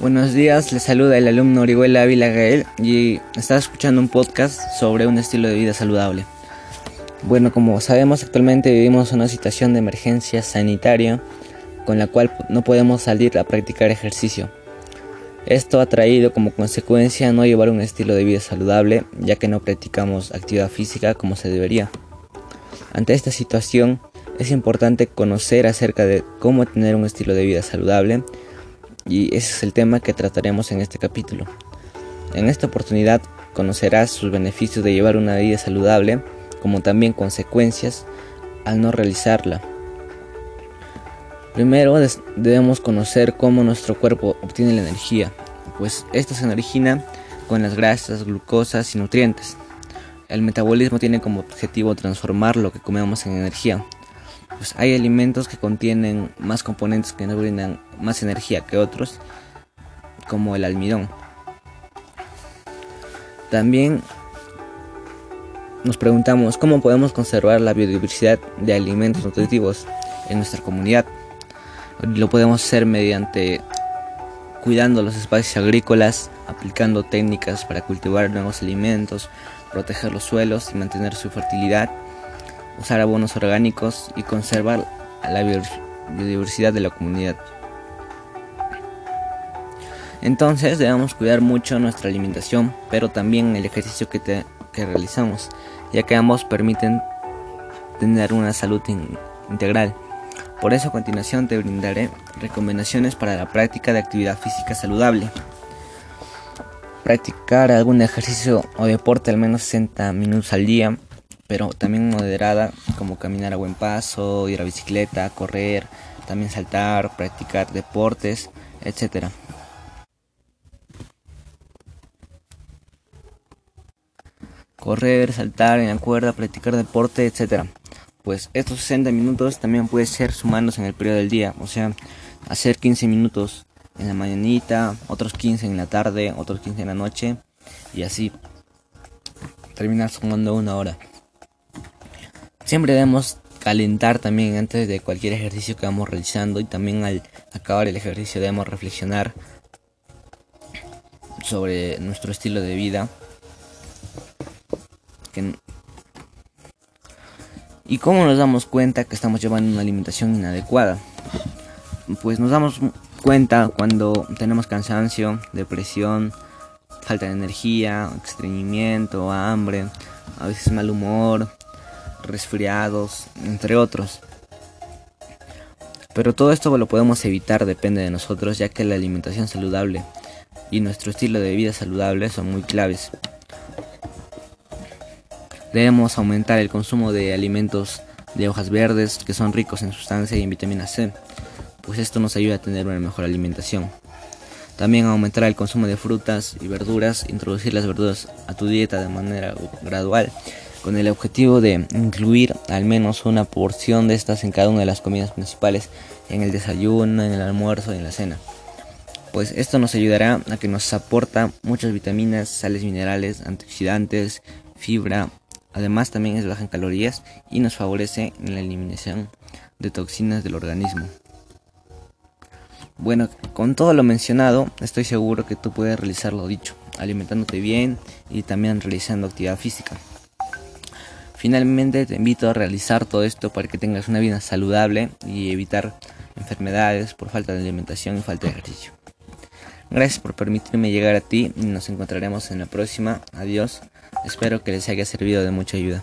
Buenos días, les saluda el alumno Orihuela Ávila Gael y está escuchando un podcast sobre un estilo de vida saludable. Bueno, como sabemos actualmente vivimos una situación de emergencia sanitaria con la cual no podemos salir a practicar ejercicio. Esto ha traído como consecuencia no llevar un estilo de vida saludable ya que no practicamos actividad física como se debería. Ante esta situación es importante conocer acerca de cómo tener un estilo de vida saludable y ese es el tema que trataremos en este capítulo. En esta oportunidad conocerás sus beneficios de llevar una vida saludable, como también consecuencias al no realizarla. Primero debemos conocer cómo nuestro cuerpo obtiene la energía, pues esta se origina con las grasas, glucosas y nutrientes. El metabolismo tiene como objetivo transformar lo que comemos en energía, pues hay alimentos que contienen más componentes que nos brindan más energía que otros, como el almidón. También nos preguntamos cómo podemos conservar la biodiversidad de alimentos nutritivos en nuestra comunidad. Lo podemos hacer mediante cuidando los espacios agrícolas, aplicando técnicas para cultivar nuevos alimentos, proteger los suelos y mantener su fertilidad usar abonos orgánicos y conservar la biodiversidad de la comunidad. Entonces debemos cuidar mucho nuestra alimentación, pero también el ejercicio que, realizamos, ya que ambos permiten tener una salud integral. Por eso a continuación te brindaré recomendaciones para la práctica de actividad física saludable. Practicar algún ejercicio o deporte al menos 60 minutos al día pero también moderada, como caminar a buen paso, ir a bicicleta, correr, también saltar, practicar deportes, etc. Correr, saltar en la cuerda, practicar deporte, etc. Pues estos 60 minutos también pueden ser sumándose en el periodo del día, o sea, hacer 15 minutos en la mañanita, otros 15 en la tarde, otros 15 en la noche y así terminar sumando una hora. Siempre debemos calentar también antes de cualquier ejercicio que vamos realizando y también al acabar el ejercicio debemos reflexionar sobre nuestro estilo de vida. ¿Y cómo nos damos cuenta que estamos llevando una alimentación inadecuada? Pues nos damos cuenta cuando tenemos cansancio, depresión, falta de energía, estreñimiento, hambre, a veces mal humor, resfriados, entre otros. Pero todo esto lo podemos evitar, depende de nosotros, ya que la alimentación saludable y nuestro estilo de vida saludable son muy claves. Debemos aumentar el consumo de alimentos de hojas verdes que son ricos en sustancia y en vitamina C, pues esto nos ayuda a tener una mejor alimentación. También aumentar el consumo de frutas y verduras, introducir las verduras a tu dieta de manera gradual con el objetivo de incluir al menos una porción de estas en cada una de las comidas principales, en el desayuno, en el almuerzo y en la cena. Pues esto nos ayudará a que nos aporta muchas vitaminas, sales minerales, antioxidantes, fibra, además también es baja en calorías y nos favorece en la eliminación de toxinas del organismo. Bueno, con todo lo mencionado, estoy seguro que tú puedes realizar lo dicho, alimentándote bien y también realizando actividad física. Finalmente te invito a realizar todo esto para que tengas una vida saludable y evitar enfermedades por falta de alimentación y falta de ejercicio. Gracias por permitirme llegar a ti y nos encontraremos en la próxima. Adiós. Espero que les haya servido de mucha ayuda.